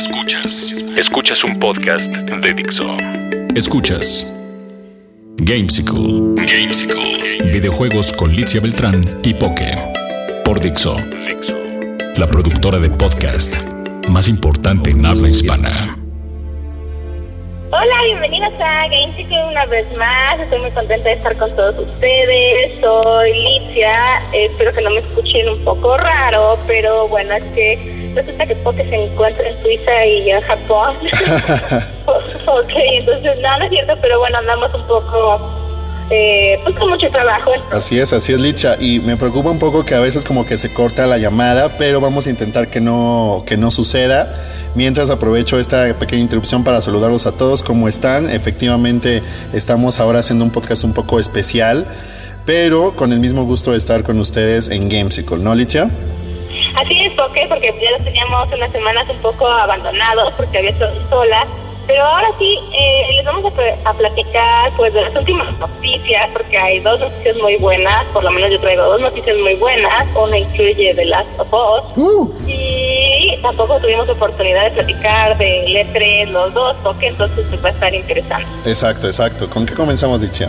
Escuchas. Escuchas un podcast de Dixo. Escuchas. Gamesicle. Gamesicle. Videojuegos con Licia Beltrán y Poke. Por Dixo. La productora de podcast más importante en habla hispana. Hola, bienvenidos a Gamesicle una vez más. Estoy muy contenta de estar con todos ustedes. Soy Licia. espero que no me escuchen un poco raro, pero bueno, es que resulta que Poke se encuentra en Suiza y en Japón. ok, entonces no es cierto, pero bueno, andamos un poco eh, pues con mucho trabajo. Así es, así es, Licha. Y me preocupa un poco que a veces como que se corta la llamada, pero vamos a intentar que no, que no suceda. Mientras aprovecho esta pequeña interrupción para saludarlos a todos, ¿cómo están? Efectivamente, estamos ahora haciendo un podcast un poco especial, pero con el mismo gusto de estar con ustedes en Gamesicle, ¿no, Licha? Así es, porque porque ya los teníamos unas semanas un poco abandonados porque había estado sola. Pero ahora sí, eh, les vamos a, platicar pues de las últimas noticias, porque hay dos noticias muy buenas, por lo menos yo traigo dos noticias muy buenas. Una incluye The Last of Us. Uh. Y tampoco tuvimos oportunidad de platicar de E3 los dos, porque entonces pues, va a estar interesante. Exacto, exacto. ¿Con qué comenzamos, Dicha?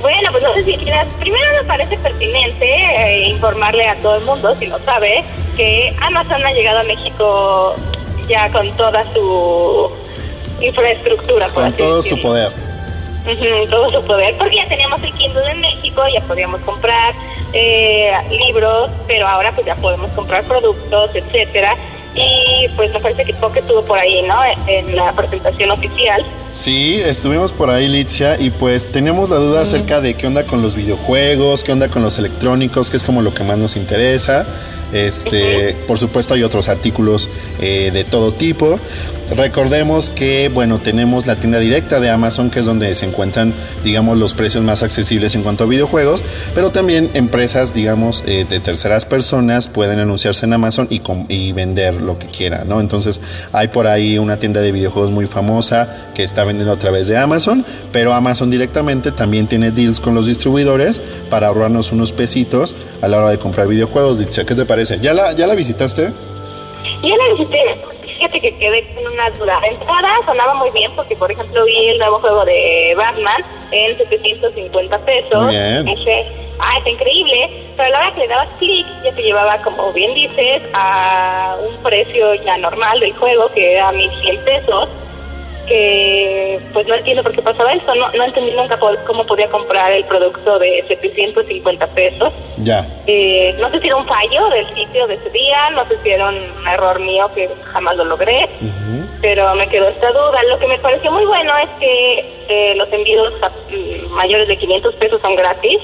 Bueno, pues no sé si quieras. Primero me parece pertinente eh, informarle a todo el mundo, si no sabe, que Amazon ha llegado a México ya con toda su infraestructura. Con todo su poder. todo su poder, porque ya teníamos el Kindle en México, ya podíamos comprar eh, libros, pero ahora pues ya podemos comprar productos, etcétera. Y pues me parece que Poke estuvo por ahí, ¿no? En la presentación oficial. Sí, estuvimos por ahí, Licia, y pues teníamos la duda acerca de qué onda con los videojuegos, qué onda con los electrónicos, que es como lo que más nos interesa. Este, por supuesto, hay otros artículos eh, de todo tipo. Recordemos que, bueno, tenemos la tienda directa de Amazon, que es donde se encuentran, digamos, los precios más accesibles en cuanto a videojuegos, pero también empresas, digamos, eh, de terceras personas pueden anunciarse en Amazon y, y vender lo que quieran, ¿no? Entonces, hay por ahí una tienda de videojuegos muy famosa que está vendiendo a través de Amazon, pero Amazon directamente también tiene deals con los distribuidores para ahorrarnos unos pesitos a la hora de comprar videojuegos. ¿qué te parece? ¿Ya la, ya la visitaste? Ya la visité fíjate que quedé con una duda. Entrada sonaba muy bien porque, por ejemplo, vi el nuevo juego de Batman en 750 pesos. Muy bien. Dije, ah, está increíble. Pero a la hora que le dabas clic, ya te llevaba, como bien dices, a un precio ya normal del juego, que era 1100 pesos que pues no entiendo por qué pasaba eso, no, no entendí nunca cómo podía comprar el producto de 750 pesos. Ya. Eh, no sé si era un fallo del sitio de ese día, no sé si era un error mío que jamás lo logré, pero me quedó esta duda. Lo que me pareció muy bueno es que eh, los envíos mm, mayores de 500 pesos son gratis.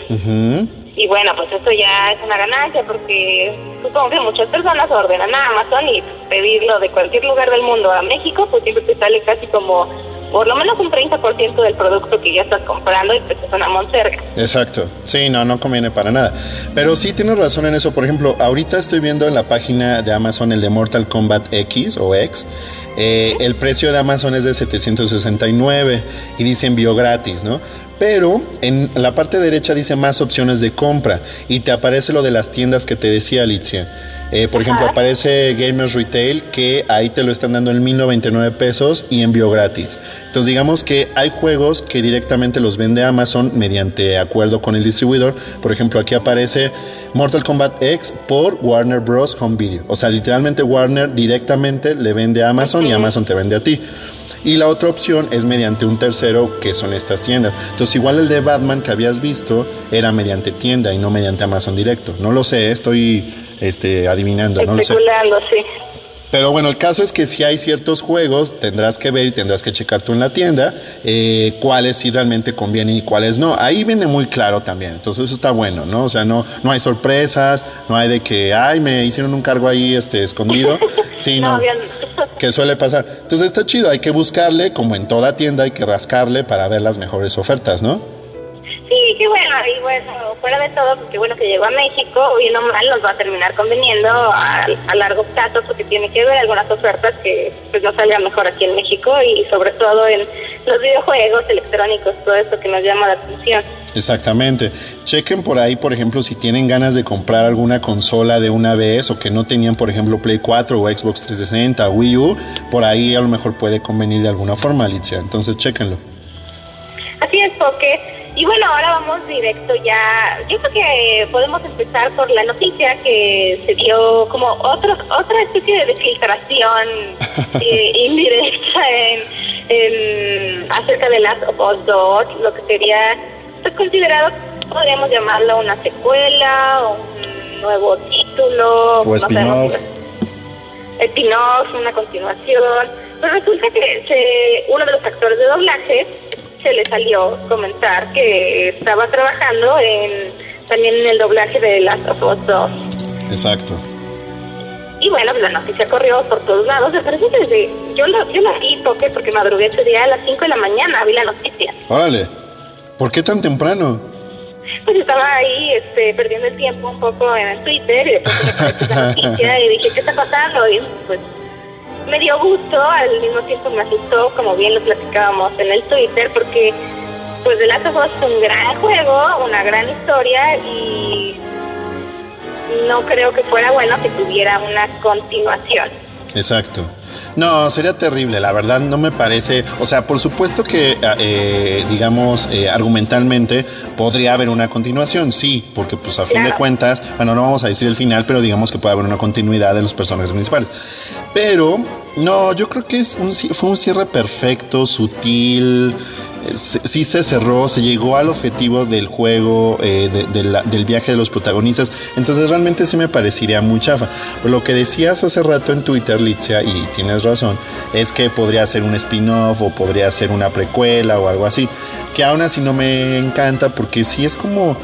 Y bueno, pues eso ya es una ganancia porque supongo que muchas personas ordenan a Amazon y pedirlo de cualquier lugar del mundo a México, pues siempre te sale casi como por lo menos un 30% del producto que ya estás comprando y pues es una monserga. Exacto. Sí, no, no conviene para nada. Pero sí tienes razón en eso. Por ejemplo, ahorita estoy viendo en la página de Amazon el de Mortal Kombat X o X. Eh, el precio de Amazon es de 769 y dice envío gratis, ¿no? Pero en la parte derecha dice más opciones de compra y te aparece lo de las tiendas que te decía Alicia. Eh, por ejemplo, aparece Gamers Retail que ahí te lo están dando en 1099 pesos y envío gratis. Entonces digamos que hay juegos que directamente los vende Amazon mediante acuerdo con el distribuidor. Por ejemplo, aquí aparece Mortal Kombat X por Warner Bros. Home Video. O sea, literalmente Warner directamente le vende a Amazon y Amazon te vende a ti. Y la otra opción es mediante un tercero, que son estas tiendas. Entonces, igual el de Batman que habías visto era mediante tienda y no mediante Amazon directo. No lo sé, estoy este, adivinando, no lo sé. sí. Pero bueno, el caso es que si hay ciertos juegos, tendrás que ver y tendrás que checar tú en la tienda eh, cuáles sí realmente convienen y cuáles no. Ahí viene muy claro también. Entonces eso está bueno, ¿no? O sea, no, no hay sorpresas, no hay de que, ay, me hicieron un cargo ahí este, escondido. Sí, no. que suele pasar. Entonces está chido, hay que buscarle, como en toda tienda, hay que rascarle para ver las mejores ofertas, ¿no? Y bueno, fuera de todo, porque bueno que llegó a México, bien o mal nos va a terminar conveniendo a, largo plazo, porque tiene que ver algunas ofertas que pues nos salgan mejor aquí en México y sobre todo en los videojuegos electrónicos, todo eso que nos llama la atención. Exactamente. Chequen por ahí, por ejemplo, si tienen ganas de comprar alguna consola de una vez o que no tenían, por ejemplo, Play 4 o Xbox 360 o Wii U, por ahí a lo mejor puede convenir de alguna forma, Alicia. Entonces, chequenlo. Así es, porque y bueno, ahora vamos directo ya. Yo creo que podemos empezar por la noticia que se dio como otro, otra especie de filtración eh, indirecta en, acerca de Last of Us 2, lo que sería pues, considerado, podríamos llamarlo una secuela o un nuevo título. O spin-off. Spin-off, una continuación. Pero resulta que se, uno de los actores de doblaje se le salió comentar que estaba trabajando en también en el doblaje de Last of Us 2. Exacto. Y bueno, pues la noticia corrió por todos lados. Me parece desde. Yo, lo, yo la vi porque, porque madrugué ese día a las 5 de la mañana, vi la noticia. Órale. ¿Por qué tan temprano? Pues estaba ahí este, perdiendo el tiempo un poco en el Twitter y después me la noticia y dije, ¿qué está pasando? Y pues me dio gusto, al mismo tiempo me asustó, como bien lo platicábamos en el Twitter, porque pues The Last of es un gran juego, una gran historia y no creo que fuera bueno que tuviera una continuación. Exacto. No, sería terrible, la verdad no me parece, o sea, por supuesto que, eh, digamos, eh, argumentalmente podría haber una continuación, sí, porque pues a fin de cuentas, bueno, no vamos a decir el final, pero digamos que puede haber una continuidad de los personajes principales. Pero, no, yo creo que es un, fue un cierre perfecto, sutil, sí se cerró, se llegó al objetivo del juego, eh, del viaje de los protagonistas. Entonces realmente sí me parecería muy chafa. Pero lo que decías hace rato en Twitter, Litzia, y tienes razón, es que podría ser un spin-off o podría ser una precuela o algo así. Que aún así no me encanta porque sí es como,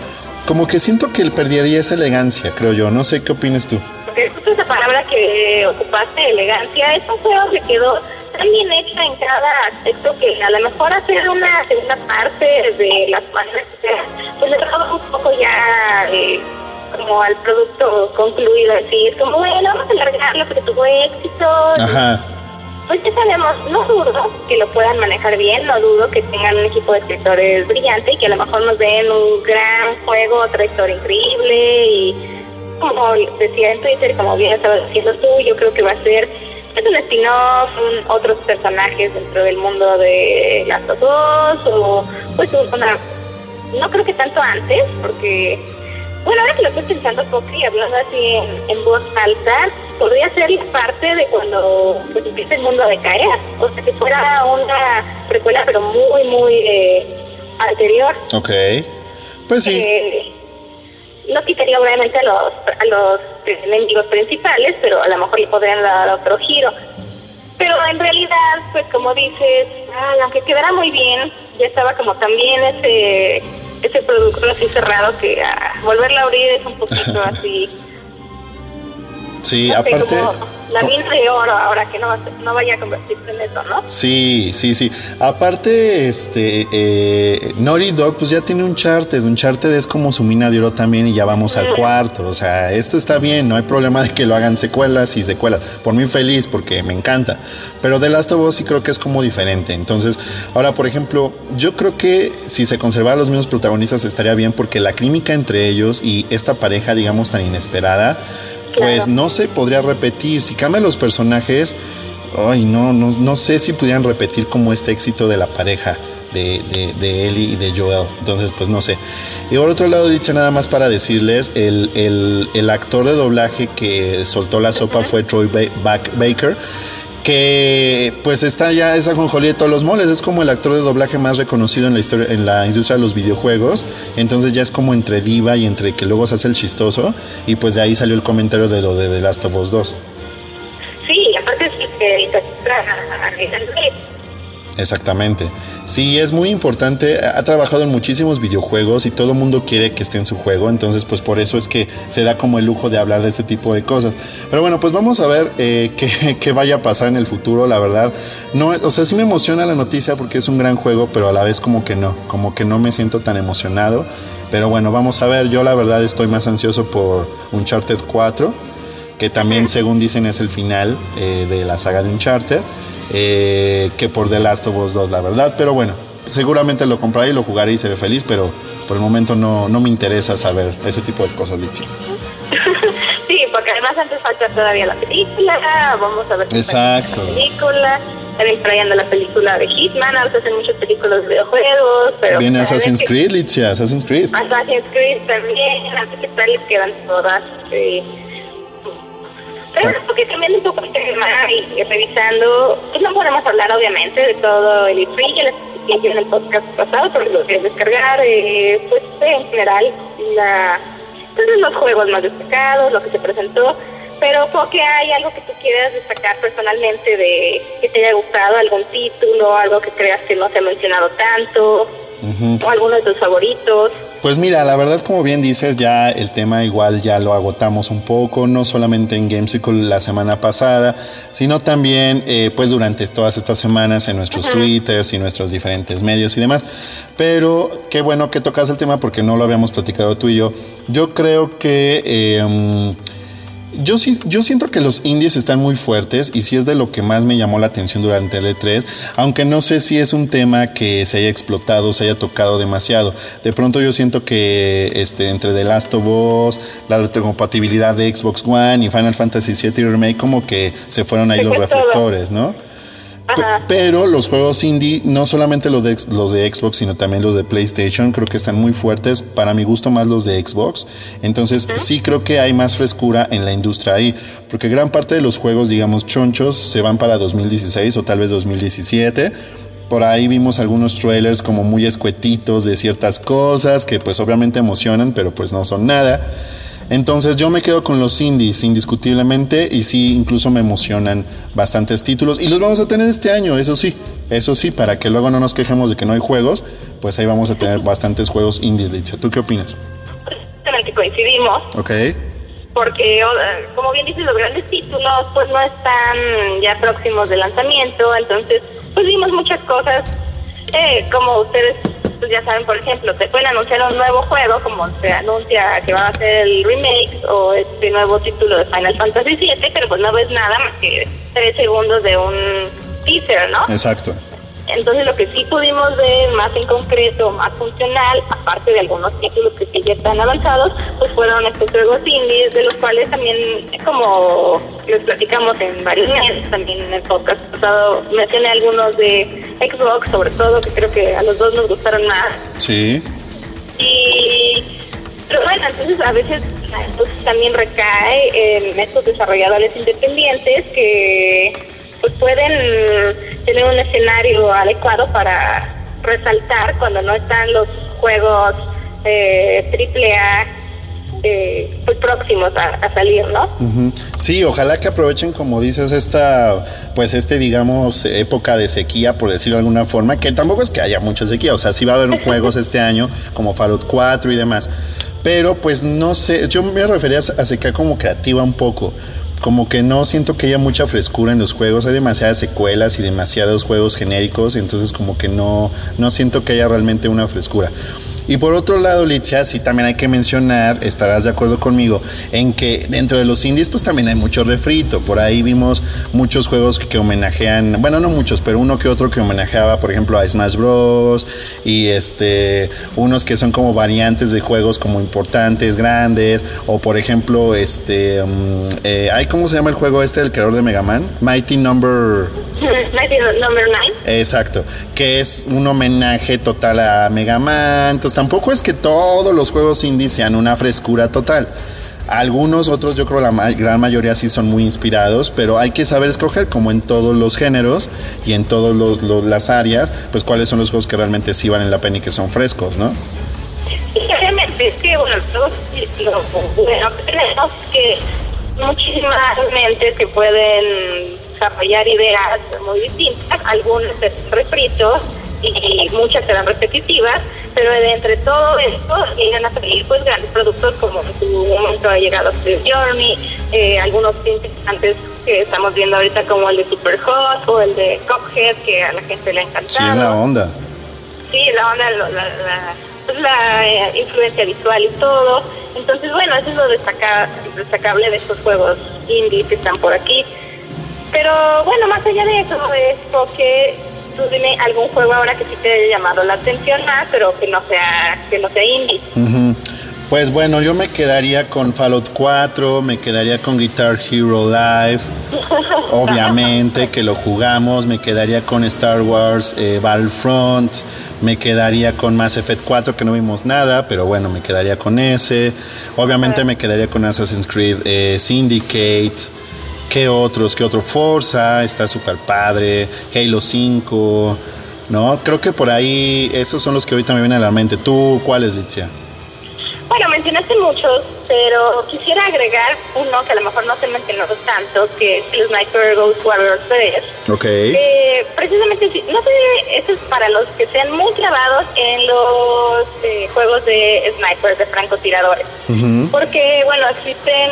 como que siento que él perdería esa elegancia, creo yo. No sé qué opinas tú. esa palabra que ocupaste, elegancia, es un juego que quedó bien hecha en cada aspecto que a lo mejor hacer una segunda parte de las páginas, pues le daba un poco ya eh, como al producto concluido, así es como, bueno, vamos a alargarlo porque tuvo éxito. Ajá. Pues ya sabemos, no dudo que lo puedan manejar bien, no dudo que tengan un equipo de escritores brillante y que a lo mejor nos den un gran juego, otra historia increíble y como decía en Twitter, como bien estabas diciendo tú, yo creo que va a ser es un spin-off, otros personajes dentro del mundo de las dos o pues una, no creo que tanto antes, porque, bueno, ahora que lo estoy pensando poco y hablando así en, voz alta, podría ser parte de cuando pues, empieza el mundo a decaer, o sea, que fuera una precuela pero muy, muy eh, anterior. Ok, pues sí. Eh, no quitaría obviamente a los, a los enemigos principales, pero a lo mejor le podrían dar otro giro. Pero en realidad, pues como dices, ah, aunque quedara muy bien, ya estaba como también ese ese producto así cerrado que ah, volverla a abrir es un poquito así. Sí, aparte la mina de oro ahora que no, no vaya a convertirse en eso, ¿no? Sí, sí, sí. Aparte, este, eh, Naughty Dog pues ya tiene un Uncharted, Uncharted es como su mina de oro también y ya vamos al cuarto, o sea, este está bien, no hay problema de que lo hagan secuelas y secuelas, por mí feliz porque me encanta, pero The Last of Us sí creo que es como diferente, entonces, ahora por ejemplo, yo creo que si se conservaran los mismos protagonistas estaría bien porque la química entre ellos y esta pareja, digamos, tan inesperada, pues no se podría repetir. Si cambian los personajes, ay, no, no, no sé si pudieran repetir como este éxito de la pareja de, de, Ellie y de Joel. Entonces, pues no sé. Y por otro lado, dice nada más para decirles, el, el, el actor de doblaje que soltó la sopa fue Troy Baker que pues está ya esa conjolía de todos los moles, es como el actor de doblaje más reconocido en la historia, en la industria de los videojuegos, entonces ya es como entre diva y entre que luego se hace el chistoso, y pues de ahí salió el comentario de lo de The Last of Us 2. Sí, aparte es que Exactamente. Sí, es muy importante. Ha trabajado en muchísimos videojuegos y todo el mundo quiere que esté en su juego. Entonces, pues por eso es que se da como el lujo de hablar de este tipo de cosas. Pero bueno, pues vamos a ver eh, qué, vaya a pasar en el futuro. La verdad, no, o sea, sí me emociona la noticia porque es un gran juego, pero a la vez como que no, como que no me siento tan emocionado. Pero bueno, vamos a ver. Yo la verdad estoy más ansioso por Uncharted 4, que también según dicen es el final eh, de la saga de Uncharted. Eh, que por The Last of Us 2, la verdad. Pero bueno, seguramente lo compraré y lo jugaré y seré feliz, pero Por el momento no, no me interesa saber ese tipo de cosas, Litsi. sí, porque además antes falta todavía la película, vamos a ver Exacto. la película, también trayendo la película de Hitman, ahora se hacen muchas películas de videojuegos, pero... Viene Assassin's Creed, Litzia, Assassin's Creed. Assassin's Creed también, antes que tal les quedan todas. eh. Pero Ah. porque cambiando un poco el tema y, revisando, pues no podemos hablar obviamente de todo el E3, ya les expliqué en el podcast pasado, porque lo quieres descargar, eh, pues en general, la, pues, los juegos más destacados, lo que se presentó, pero porque hay algo que tú quieras destacar personalmente de que te haya gustado, algún título, algo que creas que no se ha mencionado tanto, o alguno de tus favoritos. Pues mira, la verdad, como bien dices, ya el tema igual ya lo agotamos un poco, no solamente en Gamesicle la semana pasada, sino también eh, pues durante todas estas semanas en nuestros twitters y nuestros diferentes medios y demás. Pero qué bueno que tocas el tema porque no lo habíamos platicado tú y yo. Yo creo que... eh, mm, yo sí, yo siento que los indies están muy fuertes y sí es de lo que más me llamó la atención durante el E3, aunque no sé si es un tema que se haya explotado, se haya tocado demasiado. De pronto yo siento que este, entre The Last of Us, la retrocompatibilidad de Xbox One y Final Fantasy VII Remake como que se fueron ahí Se los todo. reflectores, ¿no? Ajá. Pero los juegos indie, no solamente los de, los de Xbox, sino también los de PlayStation, creo que están muy fuertes. Para mi gusto, más los de Xbox. Entonces, sí creo que hay más frescura en la industria ahí. Porque gran parte de los juegos, digamos, chonchos, se van para 2016 o tal vez 2017. Por ahí vimos algunos trailers como muy escuetitos de ciertas cosas que pues obviamente emocionan, pero pues no son nada. Entonces yo me quedo con los indies indiscutiblemente y sí, incluso me emocionan bastantes títulos y los vamos a tener este año, eso sí, eso sí, para que luego no nos quejemos de que no hay juegos, pues ahí vamos a tener bastantes juegos indies, Litzia. ¿Tú qué opinas? Justamente coincidimos, Ok, porque como bien dices, los grandes títulos pues no están ya próximos de lanzamiento, entonces pues vimos muchas cosas, eh, como ustedes pues ya saben, por ejemplo, te pueden anunciar un nuevo juego, como se anuncia que va a ser el remake o este nuevo título de Final Fantasy VII, pero pues no ves nada más que tres segundos de un teaser, ¿no? exacto. Entonces lo que sí pudimos ver más en concreto, más funcional, aparte de algunos títulos que sí ya están avanzados, pues fueron estos juegos indies, de los cuales también, como les platicamos en varios meses, también en el podcast pasado mencioné algunos de Xbox, sobre todo, que creo que a los dos nos gustaron más. Sí, Y pero bueno, entonces a veces entonces también recae en estos desarrolladores independientes que pues pueden tener un escenario adecuado para resaltar cuando no están los juegos eh, triple A eh, pues próximos a, a salir, ¿no? Ujú. Sí, ojalá que aprovechen, como dices, esta, pues este, digamos, época de sequía, por decirlo de alguna forma, que tampoco es que haya mucha sequía, o sea, sí va a haber juegos este año, como Fallout 4 y demás, pero pues no sé, yo me refería a sequía como creativa un poco, como que no siento que haya mucha frescura en los juegos, hay demasiadas secuelas y demasiados juegos genéricos, entonces como que no, no siento que haya realmente una frescura. Y por otro lado, Litzia, sí también hay que mencionar, estarás de acuerdo conmigo, en que dentro de los indies pues también hay mucho refrito. Por ahí vimos muchos juegos que, homenajean, bueno, no muchos, pero uno que otro que homenajeaba, por ejemplo, a Smash Bros. Y este, unos que son como variantes de juegos como importantes, grandes. O por ejemplo, este, um, ¿cómo se llama el juego este del creador de Mega Man? Mighty Number... Mighty Number 9. Exacto, que es un homenaje total a Mega Man. Entonces tampoco es que todos los juegos indies sean una frescura total. Algunos otros, yo creo la ma- gran mayoría sí son muy inspirados, pero hay que saber escoger, como en todos los géneros y en todas las áreas, pues cuáles son los juegos que realmente sí valen la pena y que son frescos, ¿no? Que, bueno, todos bueno tenemos que muchísimas mentes que pueden desarrollar ideas muy distintas, algunas serán refritos y muchas serán repetitivas, pero de entre todo esto llegan a salir pues grandes productos como en su momento ha llegado Steve Journey, eh, algunos interesantes que estamos viendo ahorita como el de Super Hot o el de Cuphead que a la gente le ha encantado. Sí, es la onda. Sí, la onda, la, la, pues la eh, influencia visual y todo. Entonces, bueno, eso es lo destaca- destacable de estos juegos indie que están por aquí. Pero bueno, más allá de eso, es porque tú dime algún juego ahora que sí te haya llamado la atención más, pero que no sea, que no sea indie. Pues bueno, yo me quedaría con Fallout 4, me quedaría con Guitar Hero Live, obviamente que lo jugamos, me quedaría con Star Wars eh, Battlefront, me quedaría con Mass Effect 4 que no vimos nada, pero bueno, me quedaría con ese, obviamente me quedaría con Assassin's Creed eh, Syndicate, ¿qué otros? ¿Qué otro? Forza, está súper padre, Halo 5, ¿no? Creo que por ahí esos son los que ahorita me vienen a la mente. ¿Tú cuáles, Litzia? Bueno, mencionaste muchos, pero quisiera agregar uno que a lo mejor no se mencionó tanto, que es el Sniper Ghost Warrior 3. Ok. Eh, precisamente, no sé, eso es para los que sean muy clavados en los eh, juegos de snipers, de francotiradores. Porque, bueno, existen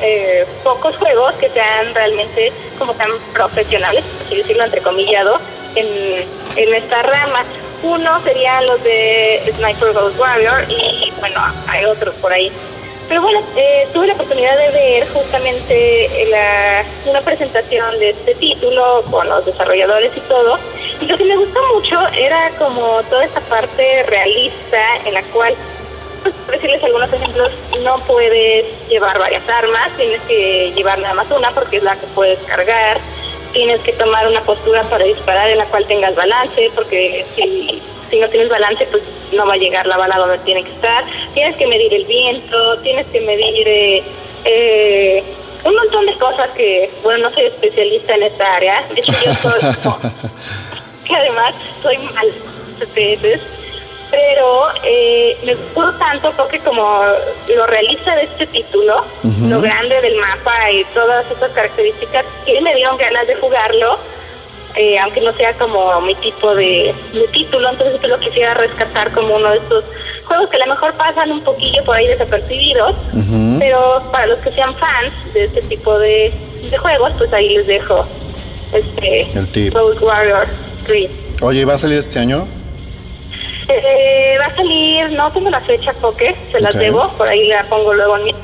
eh, pocos juegos que sean realmente como tan profesionales, así decirlo entrecomillado, en, en esta rama. Uno serían los de Sniper Ghost Warrior y bueno, hay otros por ahí. Pero bueno, eh, tuve la oportunidad de ver justamente la, una presentación de este título con los desarrolladores y todo. Y lo que me gustó mucho era como toda esta parte realista en la cual, por decirles algunos ejemplos, no puedes llevar varias armas, tienes que llevar nada más una porque es la que puedes cargar tienes que tomar una postura para disparar en la cual tengas balance, porque si, si no tienes balance, pues no va a llegar la bala donde tiene que estar. Tienes que medir el viento, tienes que medir eh, eh, un montón de cosas que, bueno, no soy especialista en esta área. De hecho, yo soy, que además soy mal veces pero eh, me gustó tanto porque como lo realiza de este título, lo grande del mapa y todas esas características, que me dieron ganas de jugarlo, eh, aunque no sea como mi tipo de, título, entonces yo lo quisiera rescatar como uno de estos juegos que a lo mejor pasan un poquillo por ahí desapercibidos, pero para los que sean fans de este tipo de, juegos, pues ahí les dejo este El Warrior 3. Oye, ¿va a salir este año? Eh, va a salir, no tengo la fecha porque se las debo, por ahí la pongo luego en mi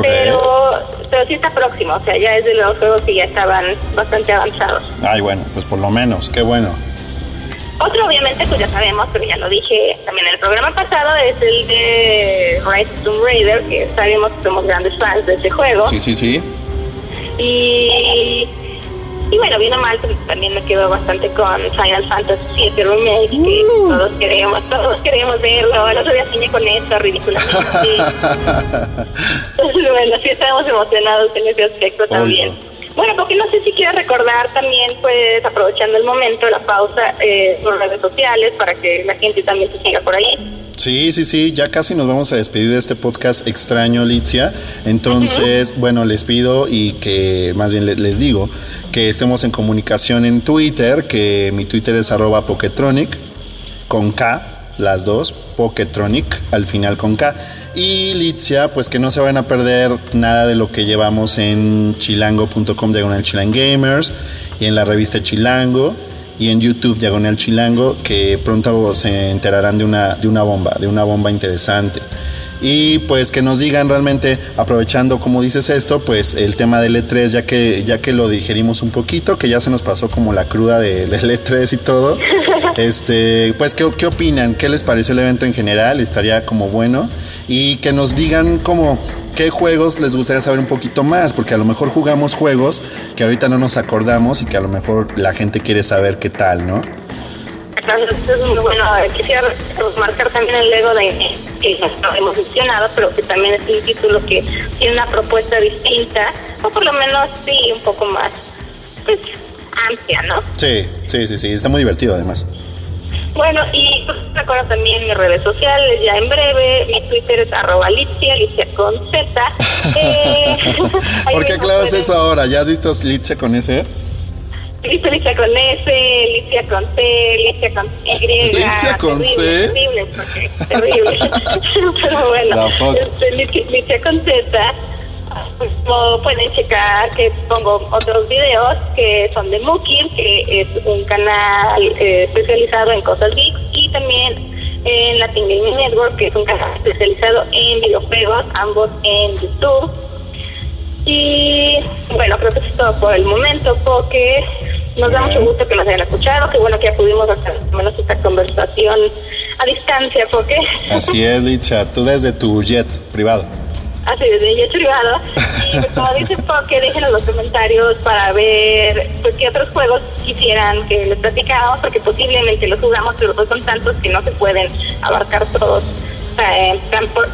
pero, pero sí está próximo, o sea, ya es de los juegos que ya estaban bastante avanzados. Ay, bueno, pues por lo menos, qué bueno. Otro, obviamente, pues ya sabemos, pero ya lo dije también en el programa pasado, es el de Rise Tomb Raider, que sabemos que somos grandes fans de ese juego. Sí, sí, sí. Y y bueno, bien mal, pues, también me quedo bastante con Final Fantasy VII Remake, que uh. todos queremos, todos queremos verlo. El otro día soñé con eso, ridículamente. bueno, sí estamos emocionados en ese aspecto también. Bueno, porque no sé si quieres recordar también, pues, aprovechando el momento, la pausa, eh, por redes sociales, para que la gente también se siga por ahí. Sí, sí, sí, ya casi nos vamos a despedir de este podcast extraño, Litzia. Entonces, bueno, les pido y que más bien les digo que estemos en comunicación en Twitter, que mi Twitter es arroba Poketronic, con K, las dos, Poketronic, al final con K. Y Litzia, pues que no se van a perder nada de lo que llevamos en chilango.com diagonal chilangamers y en la revista Chilango y en YouTube Diagonal Chilango que pronto se enterarán de una, de una bomba, de una bomba interesante. Y pues que nos digan realmente, aprovechando como dices esto, pues el tema del E3, ya que, ya que lo digerimos un poquito, que ya se nos pasó como la cruda de, del E3 y todo, este, pues ¿qué, qué opinan, qué les pareció el evento en general, estaría como bueno, y que nos digan como ¿Qué juegos les gustaría saber un poquito más? Porque a lo mejor jugamos juegos que ahorita no nos acordamos y que a lo mejor la gente quiere saber qué tal, ¿no? es muy bueno. Quisiera marcar también el Lego de que hemos mencionado, pero que también es un título que tiene una propuesta distinta, o por lo menos sí, un poco más pues, amplia, ¿no? Sí, sí, sí, sí. Está muy divertido además. Bueno, y pues, recuerda también mis redes sociales, ya en breve, mi Twitter es arroba Litzia, Litzia con Z. Eh, ¿Por qué aclaras eso ahora? ¿Ya has visto Litzia con S? Listo, Litzia con S, Litzia con C, Litzia con Y. ¿Litzia con C? Terrible, porque terrible. Pero bueno, este, Litzia con Z como pueden checar que pongo otros videos que son de Mukir, que es un canal eh, especializado en cosas geeks, y también en Latin Gaming Network, que es un canal especializado en videojuegos, ambos en YouTube. Y bueno, creo que es todo por el momento, porque Nos da mucho gusto que nos hayan escuchado, qué bueno que ya pudimos hacer menos esta conversación a distancia, porque... Así es, Licha, tú desde tu jet privado. Así desde jet privado. Y pues, como dice Poke, déjenos los comentarios para ver pues qué otros juegos quisieran que les platicáramos, porque posiblemente los jugamos, pero pues son tantos que no se pueden abarcar todos eh,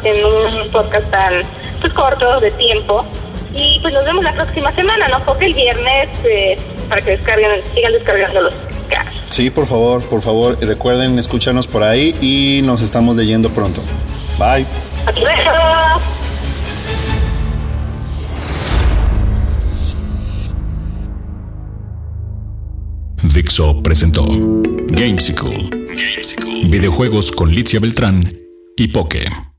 en un podcast tan pues, corto de tiempo. Y pues nos vemos la próxima semana, ¿no? Porque el viernes, eh, para que descarguen, sigan descargando los casos. Sí, por favor, por favor, recuerden escucharnos por ahí y nos estamos leyendo pronto. Bye. Adiós. Dixo presentó Gamesicle. Videojuegos con Licia Beltrán y Poke.